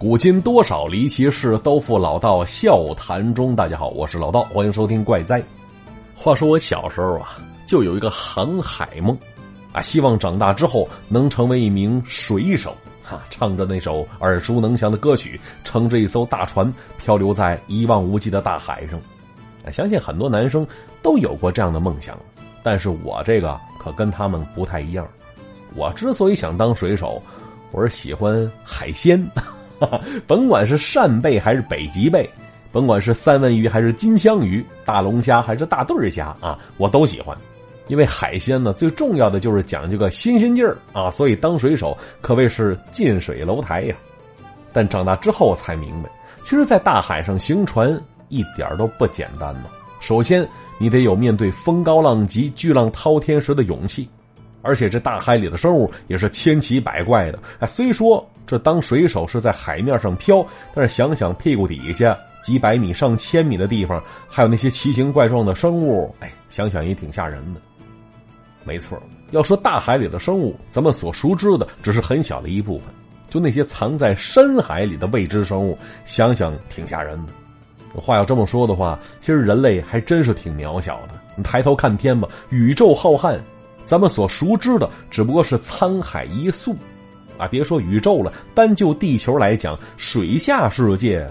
古今多少离奇事，都付老道笑谈中。大家好，我是老道，欢迎收听怪哉。话说我小时候啊，就有一个航海梦，啊，希望长大之后能成为一名水手，哈，唱着那首耳熟能详的歌曲，乘着一艘大船漂流在一望无际的大海上。相信很多男生都有过这样的梦想，但是我这个可跟他们不太一样。我之所以想当水手，我是喜欢海鲜。甭管是扇贝还是北极贝，甭管是三文鱼还是金枪鱼，大龙虾还是大对虾啊，我都喜欢。因为海鲜呢，最重要的就是讲究个新鲜劲儿啊，所以当水手可谓是近水楼台呀。但长大之后才明白，其实，在大海上行船一点都不简单呢。首先，你得有面对风高浪急、巨浪滔天时的勇气。而且这大海里的生物也是千奇百怪的。哎，虽说这当水手是在海面上漂，但是想想屁股底下几百米、上千米的地方，还有那些奇形怪状的生物，哎，想想也挺吓人的。没错，要说大海里的生物，咱们所熟知的只是很小的一部分。就那些藏在深海里的未知生物，想想挺吓人的。话要这么说的话，其实人类还真是挺渺小的。你抬头看天吧，宇宙浩瀚。咱们所熟知的只不过是沧海一粟，啊，别说宇宙了，单就地球来讲，水下世界，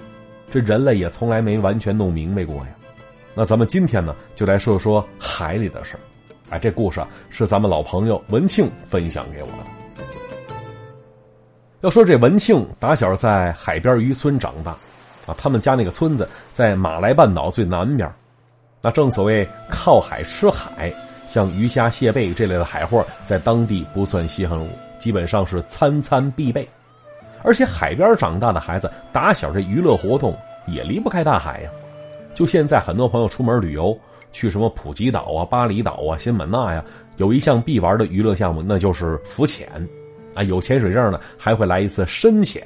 这人类也从来没完全弄明白过呀。那咱们今天呢，就来说说海里的事儿。哎，这故事啊，是咱们老朋友文庆分享给我的。要说这文庆打小在海边渔村长大，啊，他们家那个村子在马来半岛最南边，那正所谓靠海吃海。像鱼虾蟹贝这类的海货，在当地不算稀罕物，基本上是餐餐必备。而且海边长大的孩子，打小这娱乐活动也离不开大海呀。就现在，很多朋友出门旅游，去什么普吉岛啊、巴厘岛啊、新满纳呀，有一项必玩的娱乐项目，那就是浮潜。啊，有潜水证的还会来一次深潜。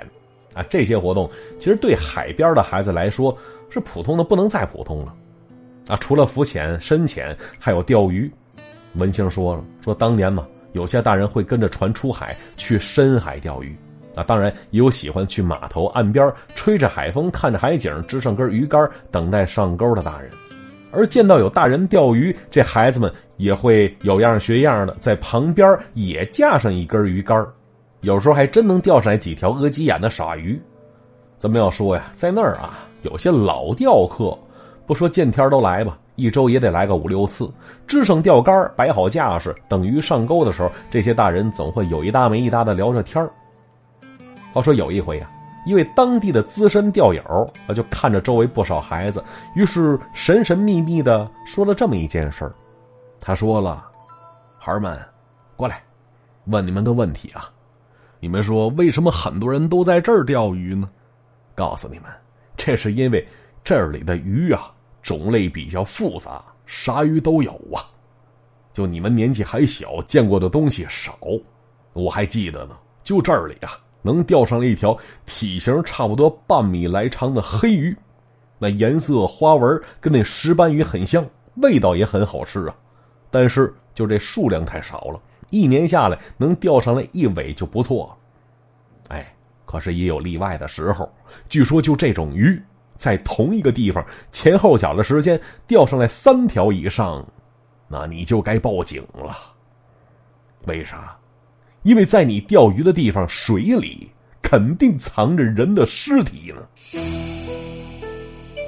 啊，这些活动其实对海边的孩子来说，是普通的不能再普通了。啊，除了浮潜、深潜，还有钓鱼。文清说了：“说当年嘛，有些大人会跟着船出海去深海钓鱼，啊，当然也有喜欢去码头岸边吹着海风，看着海景，支上根鱼竿等待上钩的大人。而见到有大人钓鱼，这孩子们也会有样学样的在旁边也架上一根鱼竿，有时候还真能钓上来几条鳄鸡眼的傻鱼。咱们要说呀，在那儿啊，有些老钓客，不说见天都来吧。”一周也得来个五六次，支上钓竿，摆好架势，等鱼上钩的时候，这些大人总会有一搭没一搭的聊着天话说有一回呀，一位当地的资深钓友啊，就看着周围不少孩子，于是神神秘秘的说了这么一件事儿。他说了：“孩儿们，过来，问你们个问题啊，你们说为什么很多人都在这儿钓鱼呢？告诉你们，这是因为这里的鱼啊。”种类比较复杂，啥鱼都有啊。就你们年纪还小，见过的东西少。我还记得呢，就这里啊，能钓上来一条体型差不多半米来长的黑鱼，那颜色花纹跟那石斑鱼很像，味道也很好吃啊。但是就这数量太少了，一年下来能钓上来一尾就不错了。哎，可是也有例外的时候。据说就这种鱼。在同一个地方前后脚的时间钓上来三条以上，那你就该报警了。为啥？因为在你钓鱼的地方水里肯定藏着人的尸体呢。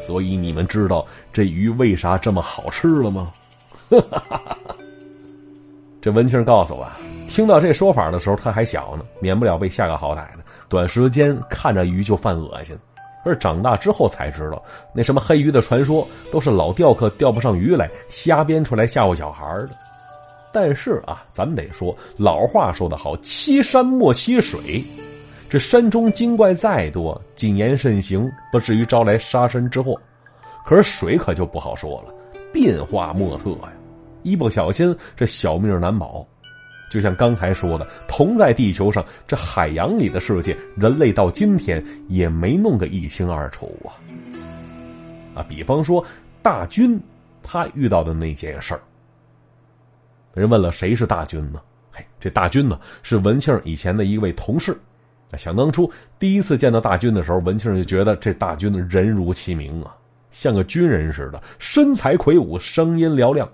所以你们知道这鱼为啥这么好吃了吗？这文庆告诉我，听到这说法的时候他还小呢，免不了被吓个好歹的。短时间看着鱼就犯恶心。而长大之后才知道，那什么黑鱼的传说都是老钓客钓不上鱼来瞎编出来吓唬小孩的。但是啊，咱们得说，老话说得好，“欺山莫欺水”。这山中精怪再多，谨言慎行，不至于招来杀身之祸。可是水可就不好说了，变化莫测呀，一不小心这小命难保。就像刚才说的，同在地球上，这海洋里的世界，人类到今天也没弄个一清二楚啊！啊，比方说大军他遇到的那件事儿，人问了谁是大军呢？嘿，这大军呢是文庆以前的一位同事，想当初第一次见到大军的时候，文庆就觉得这大军的人如其名啊，像个军人似的，身材魁梧，声音嘹亮。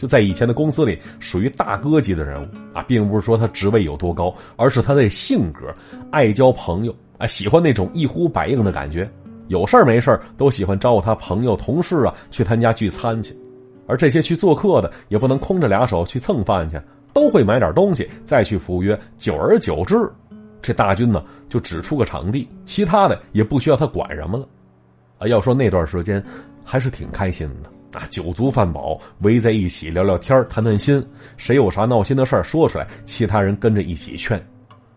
就在以前的公司里，属于大哥级的人物啊，并不是说他职位有多高，而是他的性格，爱交朋友啊，喜欢那种一呼百应的感觉，有事没事都喜欢招呼他朋友、同事啊去他家聚餐去，而这些去做客的也不能空着俩手去蹭饭去，都会买点东西再去赴约。久而久之，这大军呢就只出个场地，其他的也不需要他管什么了，啊，要说那段时间还是挺开心的。啊，酒足饭饱，围在一起聊聊天谈谈心。谁有啥闹心的事说出来，其他人跟着一起劝。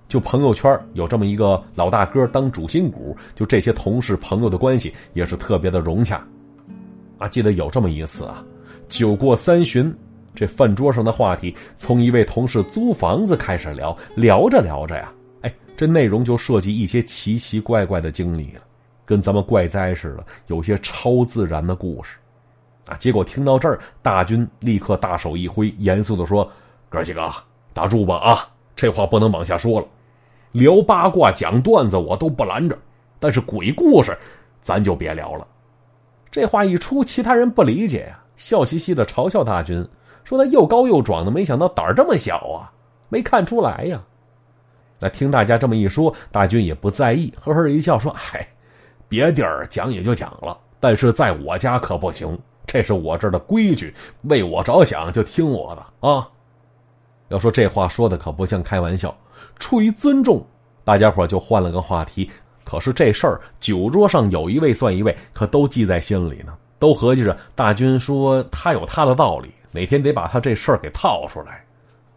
就朋友圈有这么一个老大哥当主心骨，就这些同事朋友的关系也是特别的融洽。啊，记得有这么一次啊，酒过三巡，这饭桌上的话题从一位同事租房子开始聊，聊着聊着呀，哎，这内容就涉及一些奇奇怪怪的经历了，跟咱们怪哉似的，有些超自然的故事。啊！结果听到这儿，大军立刻大手一挥，严肃的说：“哥几个，打住吧！啊，这话不能往下说了。聊八卦、讲段子我都不拦着，但是鬼故事，咱就别聊了。”这话一出，其他人不理解呀，笑嘻嘻的嘲笑大军，说他又高又壮的，没想到胆儿这么小啊，没看出来呀。那听大家这么一说，大军也不在意，呵呵一笑说：“嗨，别地儿讲也就讲了，但是在我家可不行。”这是我这儿的规矩，为我着想就听我的啊！要说这话说的可不像开玩笑，出于尊重，大家伙就换了个话题。可是这事儿酒桌上有一位算一位，可都记在心里呢，都合计着大军说他有他的道理，哪天得把他这事儿给套出来。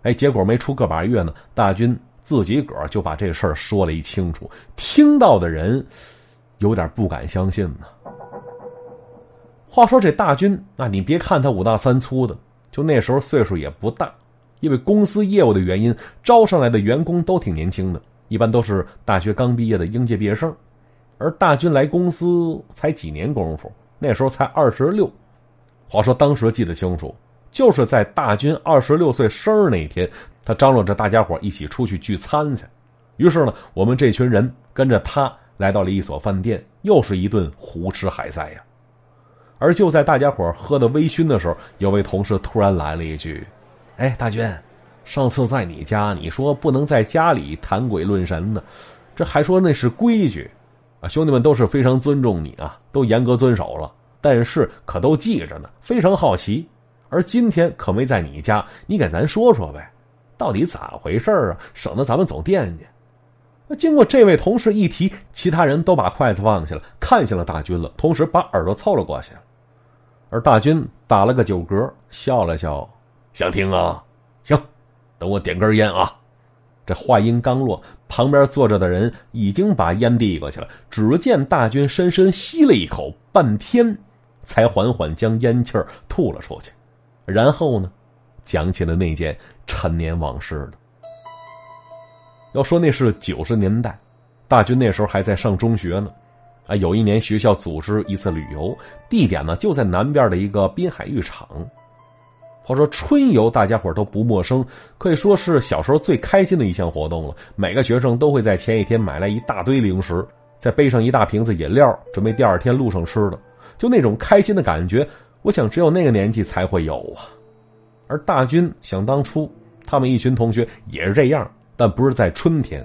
哎，结果没出个把月呢，大军自己个儿就把这事儿说了一清楚，听到的人有点不敢相信呢。话说这大军，那你别看他五大三粗的，就那时候岁数也不大，因为公司业务的原因，招上来的员工都挺年轻的，一般都是大学刚毕业的应届毕业生。而大军来公司才几年功夫，那时候才二十六。话说当时记得清楚，就是在大军二十六岁生日那天，他张罗着大家伙一起出去聚餐去。于是呢，我们这群人跟着他来到了一所饭店，又是一顿胡吃海塞呀。而就在大家伙喝的微醺的时候，有位同事突然来了一句：“哎，大军，上次在你家，你说不能在家里谈鬼论神呢，这还说那是规矩，啊，兄弟们都是非常尊重你啊，都严格遵守了，但是可都记着呢，非常好奇。而今天可没在你家，你给咱说说呗，到底咋回事啊？省得咱们总惦记。”那经过这位同事一提，其他人都把筷子放下了，看向了大军了，同时把耳朵凑了过去。而大军打了个酒嗝，笑了笑：“想听啊？行，等我点根烟啊。”这话音刚落，旁边坐着的人已经把烟递过去了。只见大军深深吸了一口，半天才缓缓将烟气儿吐了出去。然后呢，讲起了那件陈年往事了。要说那是九十年代，大军那时候还在上中学呢。啊，有一年学校组织一次旅游，地点呢就在南边的一个滨海浴场。话说春游，大家伙都不陌生，可以说是小时候最开心的一项活动了。每个学生都会在前一天买来一大堆零食，再背上一大瓶子饮料，准备第二天路上吃的。就那种开心的感觉，我想只有那个年纪才会有啊。而大军想当初，他们一群同学也是这样，但不是在春天，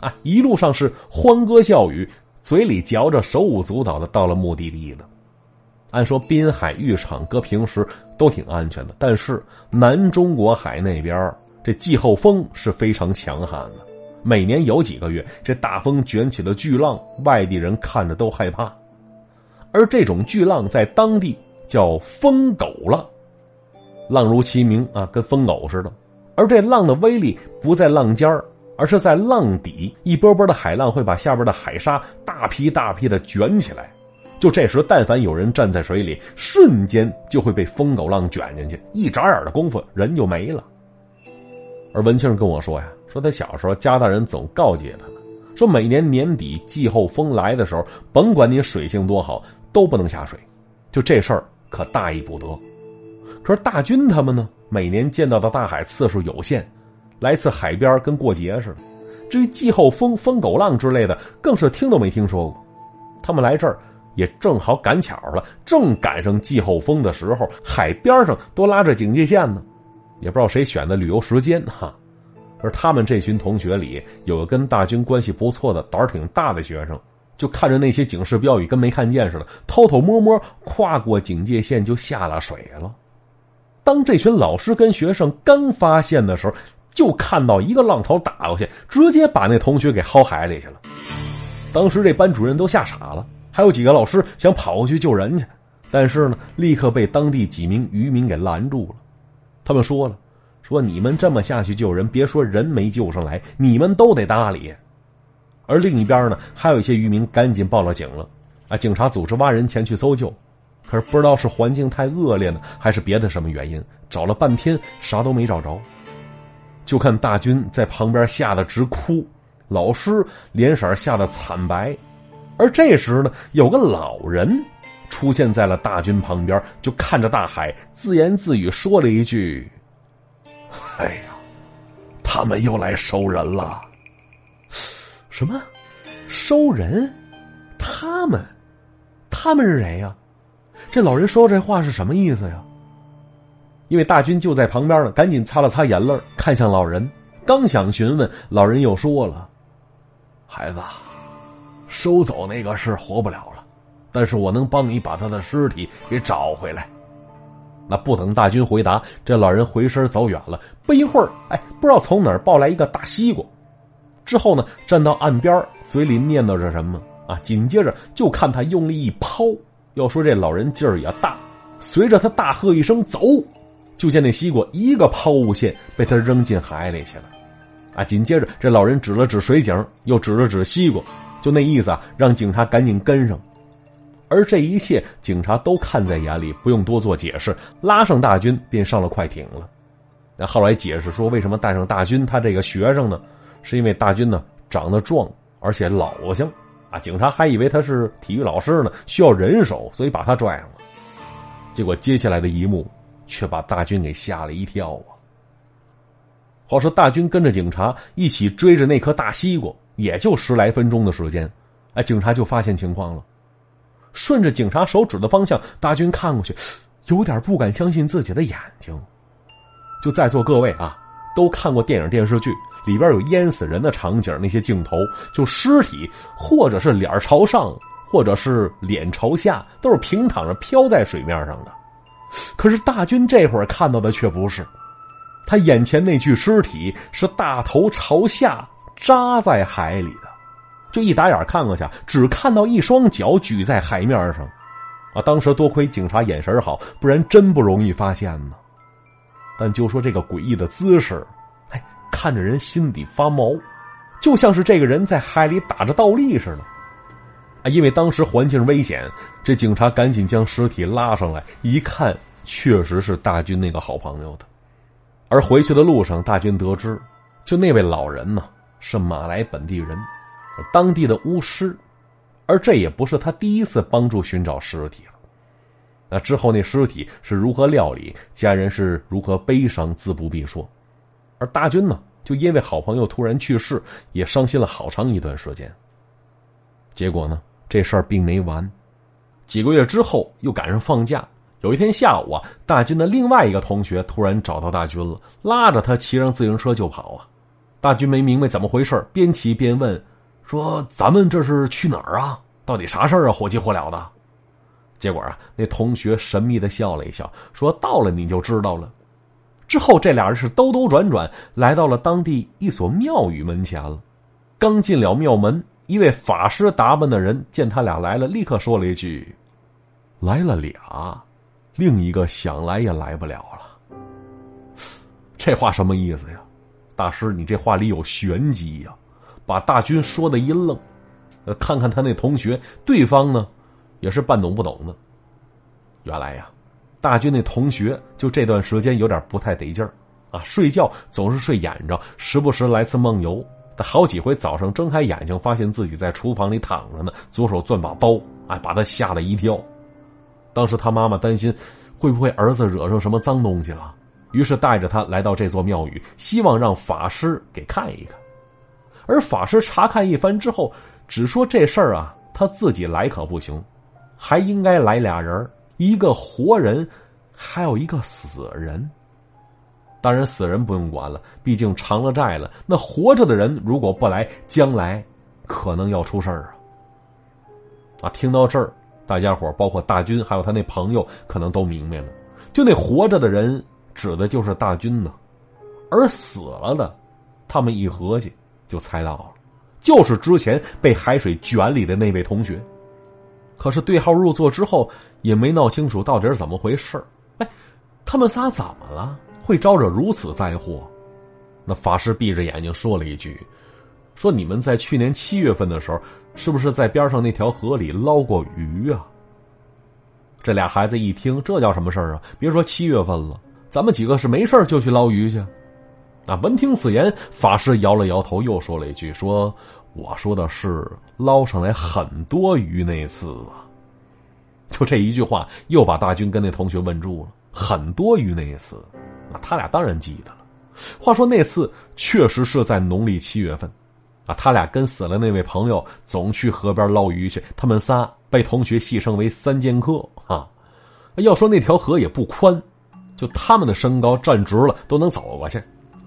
啊，一路上是欢歌笑语。嘴里嚼着，手舞足蹈的到了目的地了。按说滨海浴场搁平时都挺安全的，但是南中国海那边这季候风是非常强悍的，每年有几个月这大风卷起了巨浪，外地人看着都害怕。而这种巨浪在当地叫疯狗浪，浪如其名啊，跟疯狗似的。而这浪的威力不在浪尖儿。而是在浪底，一波波的海浪会把下边的海沙大批大批的卷起来。就这时，但凡有人站在水里，瞬间就会被疯狗浪卷进去，一眨眼的功夫，人就没了。而文庆跟我说呀，说他小时候家大人总告诫他说每年年底季候风来的时候，甭管你水性多好，都不能下水。就这事儿可大意不得。可是大军他们呢，每年见到的大海次数有限。来次海边跟过节似的，至于季候风、疯狗浪之类的，更是听都没听说过。他们来这儿也正好赶巧了，正赶上季候风的时候，海边上都拉着警戒线呢。也不知道谁选的旅游时间哈。而他们这群同学里，有个跟大军关系不错的、胆儿挺大的学生，就看着那些警示标语跟没看见似的，偷偷摸摸跨过警戒线就下了水了。当这群老师跟学生刚发现的时候，就看到一个浪头打过去，直接把那同学给薅海里去了。当时这班主任都吓傻了，还有几个老师想跑过去救人去，但是呢，立刻被当地几名渔民给拦住了。他们说了：“说你们这么下去救人，别说人没救上来，你们都得搭理。”而另一边呢，还有一些渔民赶紧报了警了。啊，警察组织挖人前去搜救，可是不知道是环境太恶劣呢，还是别的什么原因，找了半天啥都没找着。就看大军在旁边吓得直哭，老师脸色吓得惨白，而这时呢，有个老人出现在了大军旁边，就看着大海，自言自语说了一句：“哎呀，他们又来收人了。”什么？收人？他们？他们是谁呀？这老人说这话是什么意思呀？因为大军就在旁边呢，赶紧擦了擦眼泪，看向老人，刚想询问，老人又说了：“孩子，收走那个是活不了了，但是我能帮你把他的尸体给找回来。”那不等大军回答，这老人回身走远了。不一会儿，哎，不知道从哪儿抱来一个大西瓜，之后呢，站到岸边，嘴里念叨着什么啊？紧接着就看他用力一抛，要说这老人劲儿也大，随着他大喝一声“走”。就见那西瓜一个抛物线被他扔进海里去了，啊！紧接着这老人指了指水井，又指了指西瓜，就那意思啊，让警察赶紧跟上。而这一切警察都看在眼里，不用多做解释，拉上大军便上了快艇了。那后来解释说，为什么带上大军？他这个学生呢，是因为大军呢长得壮，而且老相啊。警察还以为他是体育老师呢，需要人手，所以把他拽上了。结果接下来的一幕。却把大军给吓了一跳啊！话说大军跟着警察一起追着那颗大西瓜，也就十来分钟的时间，哎，警察就发现情况了。顺着警察手指的方向，大军看过去，有点不敢相信自己的眼睛。就在座各位啊，都看过电影电视剧里边有淹死人的场景，那些镜头就尸体或者是脸朝上，或者是脸朝下，都是平躺着飘在水面上的。可是大军这会儿看到的却不是，他眼前那具尸体是大头朝下扎在海里的，就一打眼看过去，只看到一双脚举在海面上，啊！当时多亏警察眼神好，不然真不容易发现呢。但就说这个诡异的姿势，哎，看着人心底发毛，就像是这个人在海里打着倒立似的。啊，因为当时环境危险，这警察赶紧将尸体拉上来，一看，确实是大军那个好朋友的。而回去的路上，大军得知，就那位老人呢，是马来本地人，当地的巫师，而这也不是他第一次帮助寻找尸体了。那之后，那尸体是如何料理，家人是如何悲伤，自不必说。而大军呢，就因为好朋友突然去世，也伤心了好长一段时间。结果呢？这事儿并没完，几个月之后又赶上放假。有一天下午啊，大军的另外一个同学突然找到大军了，拉着他骑上自行车就跑啊。大军没明白怎么回事，边骑边问：“说咱们这是去哪儿啊？到底啥事儿啊？火急火燎的。”结果啊，那同学神秘的笑了一笑，说：“到了你就知道了。”之后这俩人是兜兜转转来到了当地一所庙宇门前了，刚进了庙门。一位法师打扮的人见他俩来了，立刻说了一句：“来了俩，另一个想来也来不了了。”这话什么意思呀？大师，你这话里有玄机呀！把大军说的一愣，呃，看看他那同学，对方呢，也是半懂不懂的。原来呀，大军那同学就这段时间有点不太得劲儿啊，睡觉总是睡眼着，时不时来次梦游。好几回早上睁开眼睛，发现自己在厨房里躺着呢，左手攥把刀，哎，把他吓了一跳。当时他妈妈担心，会不会儿子惹上什么脏东西了，于是带着他来到这座庙宇，希望让法师给看一看。而法师查看一番之后，只说这事儿啊，他自己来可不行，还应该来俩人，一个活人，还有一个死人。当然，死人不用管了，毕竟偿了债了。那活着的人如果不来，将来可能要出事儿啊！啊，听到这儿，大家伙包括大军，还有他那朋友，可能都明白了。就那活着的人，指的就是大军呢，而死了的，他们一合计就猜到了，就是之前被海水卷里的那位同学。可是对号入座之后，也没闹清楚到底是怎么回事哎，他们仨怎么了？会招惹如此灾祸？那法师闭着眼睛说了一句：“说你们在去年七月份的时候，是不是在边上那条河里捞过鱼啊？”这俩孩子一听，这叫什么事儿啊？别说七月份了，咱们几个是没事就去捞鱼去。啊！闻听此言，法师摇了摇头，又说了一句：“说我说的是捞上来很多鱼那次啊。”就这一句话，又把大军跟那同学问住了。很多鱼那次。啊他俩当然记得了。话说那次确实是在农历七月份，啊，他俩跟死了那位朋友总去河边捞鱼去。他们仨被同学戏称为“三剑客”啊。要说那条河也不宽，就他们的身高站直了都能走过去。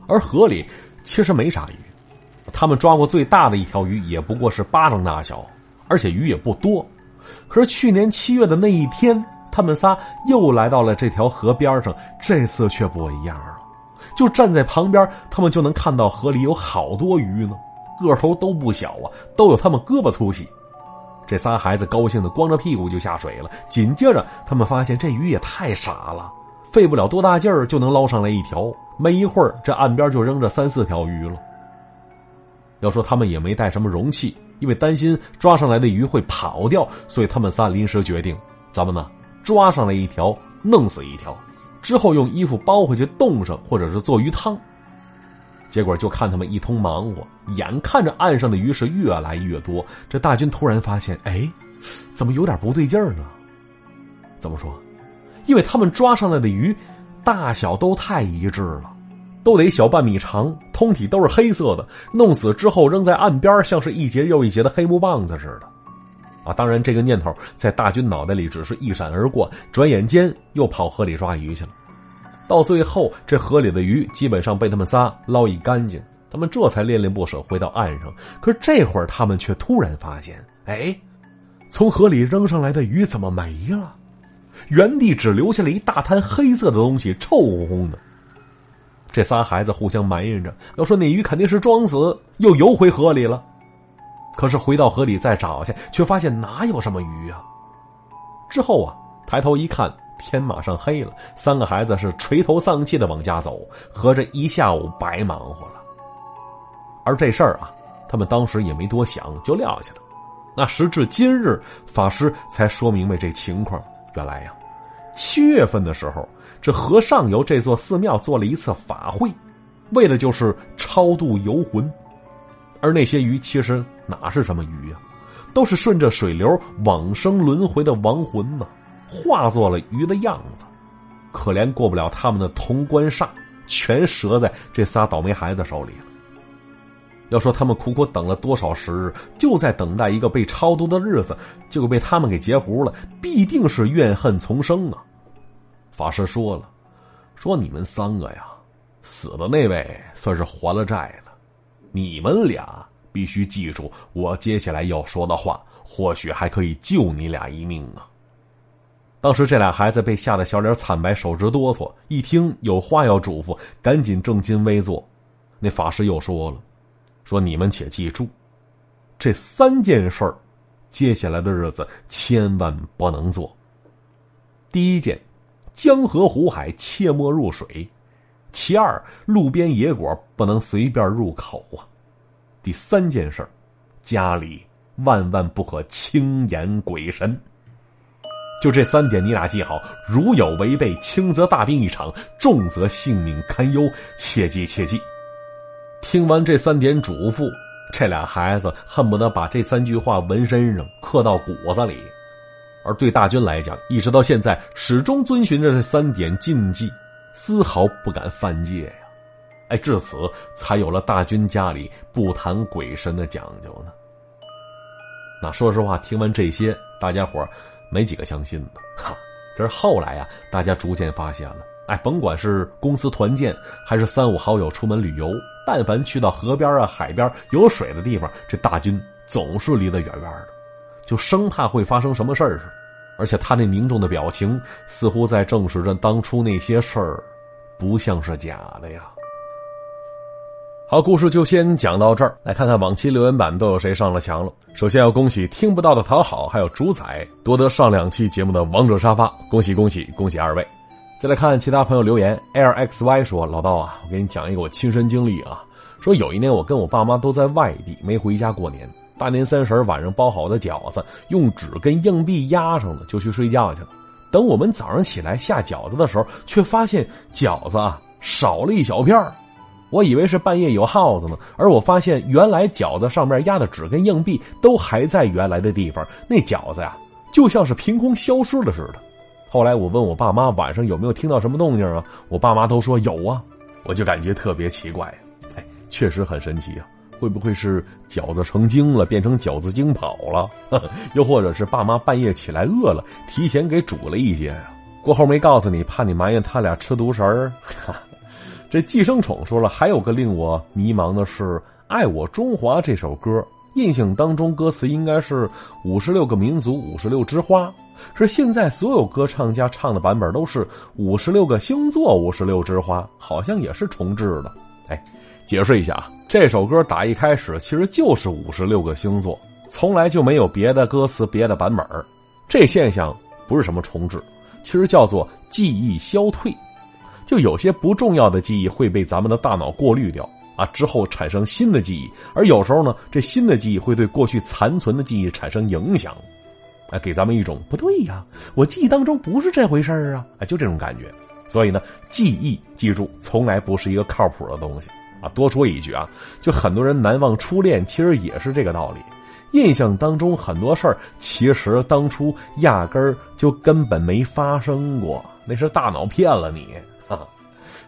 而河里其实没啥鱼，他们抓过最大的一条鱼也不过是巴掌大小，而且鱼也不多。可是去年七月的那一天。他们仨又来到了这条河边上，这次却不一样了。就站在旁边，他们就能看到河里有好多鱼呢，个头都不小啊，都有他们胳膊粗细。这仨孩子高兴的光着屁股就下水了。紧接着，他们发现这鱼也太傻了，费不了多大劲儿就能捞上来一条。没一会儿，这岸边就扔着三四条鱼了。要说他们也没带什么容器，因为担心抓上来的鱼会跑掉，所以他们仨临时决定，咱们呢？抓上来一条，弄死一条，之后用衣服包回去冻上，或者是做鱼汤。结果就看他们一通忙活，眼看着岸上的鱼是越来越多。这大军突然发现，哎，怎么有点不对劲儿呢？怎么说？因为他们抓上来的鱼，大小都太一致了，都得小半米长，通体都是黑色的。弄死之后扔在岸边，像是一节又一节的黑木棒子似的。啊，当然，这个念头在大军脑袋里只是一闪而过，转眼间又跑河里抓鱼去了。到最后，这河里的鱼基本上被他们仨捞一干净，他们这才恋恋不舍回到岸上。可是这会儿，他们却突然发现，哎，从河里扔上来的鱼怎么没了？原地只留下了一大滩黑色的东西，臭烘烘的。这仨孩子互相埋怨着，要说那鱼肯定是装死，又游回河里了。可是回到河里再找去，却发现哪有什么鱼啊！之后啊，抬头一看，天马上黑了。三个孩子是垂头丧气的往家走，合着一下午白忙活了。而这事儿啊，他们当时也没多想，就撂下了。那时至今日，法师才说明白这情况。原来呀，七月份的时候，这河上游这座寺庙做了一次法会，为的就是超度游魂。而那些鱼其实哪是什么鱼呀，都是顺着水流往生轮回的亡魂呢，化作了鱼的样子，可怜过不了他们的潼关煞，全折在这仨倒霉孩子手里了。要说他们苦苦等了多少时日，就在等待一个被超度的日子，结果被他们给截胡了，必定是怨恨丛生啊！法师说了，说你们三个呀，死的那位算是还了债了。你们俩必须记住我接下来要说的话，或许还可以救你俩一命啊！当时这俩孩子被吓得小脸惨白，手直哆嗦。一听有话要嘱咐，赶紧正襟危坐。那法师又说了：“说你们且记住，这三件事儿，接下来的日子千万不能做。第一件，江河湖海切莫入水。”其二，路边野果不能随便入口啊。第三件事家里万万不可轻言鬼神。就这三点，你俩记好。如有违背，轻则大病一场，重则性命堪忧。切记切记。听完这三点嘱咐，这俩孩子恨不得把这三句话纹身上，刻到骨子里。而对大军来讲，一直到现在，始终遵循着这三点禁忌。丝毫不敢犯戒！哎，至此才有了大军家里不谈鬼神的讲究呢。那说实话，听完这些，大家伙没几个相信的。哈，这是后来啊，大家逐渐发现了。哎，甭管是公司团建，还是三五好友出门旅游，但凡去到河边啊、海边有水的地方，这大军总是离得远远的，就生怕会发生什么事儿似的。而且他那凝重的表情，似乎在证实着当初那些事儿不像是假的呀。好，故事就先讲到这儿。来看看往期留言板都有谁上了墙了。首先要恭喜听不到的讨好，还有主宰夺得上两期节目的王者沙发，恭喜恭喜恭喜二位！再来看其他朋友留言，L X Y 说：“老道啊，我给你讲一个我亲身经历啊。说有一年我跟我爸妈都在外地，没回家过年。大年三十晚上包好的饺子，用纸跟硬币压上了，就去睡觉去了。等我们早上起来下饺子的时候，却发现饺子啊少了一小片儿我以为是半夜有耗子呢，而我发现原来饺子上面压的纸跟硬币都还在原来的地方，那饺子呀就像是凭空消失了似的。”后来我问我爸妈晚上有没有听到什么动静啊？我爸妈都说有啊，我就感觉特别奇怪，哎，确实很神奇啊！会不会是饺子成精了，变成饺子精跑了？又或者是爸妈半夜起来饿了，提前给煮了一些呀？过后没告诉你，怕你埋怨他俩吃独食儿。这寄生虫说了，还有个令我迷茫的是《爱我中华》这首歌，印象当中歌词应该是五十六个民族，五十六枝花。是现在所有歌唱家唱的版本都是五十六个星座，五十六枝花，好像也是重置的。哎，解释一下啊，这首歌打一开始其实就是五十六个星座，从来就没有别的歌词、别的版本。这现象不是什么重置，其实叫做记忆消退。就有些不重要的记忆会被咱们的大脑过滤掉啊，之后产生新的记忆。而有时候呢，这新的记忆会对过去残存的记忆产生影响。啊，给咱们一种不对呀，我记忆当中不是这回事啊，啊，就这种感觉。所以呢，记忆记住，从来不是一个靠谱的东西啊。多说一句啊，就很多人难忘初恋，其实也是这个道理。印象当中很多事儿，其实当初压根儿就根本没发生过，那是大脑骗了你。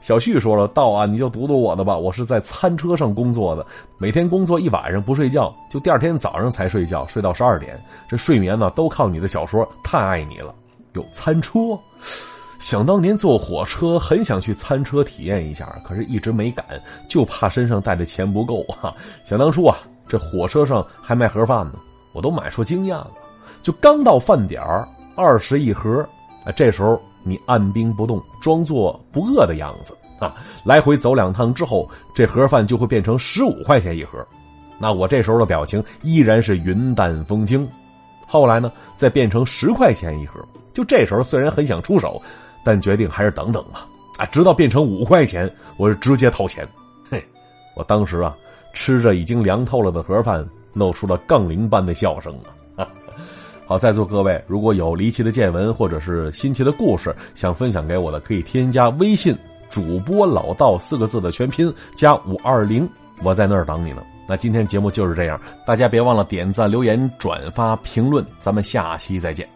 小旭说了：“道啊，你就读读我的吧。我是在餐车上工作的，每天工作一晚上不睡觉，就第二天早上才睡觉，睡到十二点。这睡眠呢，都靠你的小说。太爱你了。有餐车，想当年坐火车，很想去餐车体验一下，可是一直没敢，就怕身上带的钱不够啊。想当初啊，这火车上还卖盒饭呢，我都买出经验了。就刚到饭点，二十一盒，啊，这时候。”你按兵不动，装作不饿的样子啊！来回走两趟之后，这盒饭就会变成十五块钱一盒。那我这时候的表情依然是云淡风轻。后来呢，再变成十块钱一盒。就这时候虽然很想出手，但决定还是等等吧。啊，直到变成五块钱，我是直接掏钱。嘿，我当时啊，吃着已经凉透了的盒饭，露出了杠铃般的笑声啊。好，在座各位，如果有离奇的见闻或者是新奇的故事想分享给我的，可以添加微信主播老道四个字的全拼加五二零，我在那儿等你呢。那今天节目就是这样，大家别忘了点赞、留言、转发、评论，咱们下期再见。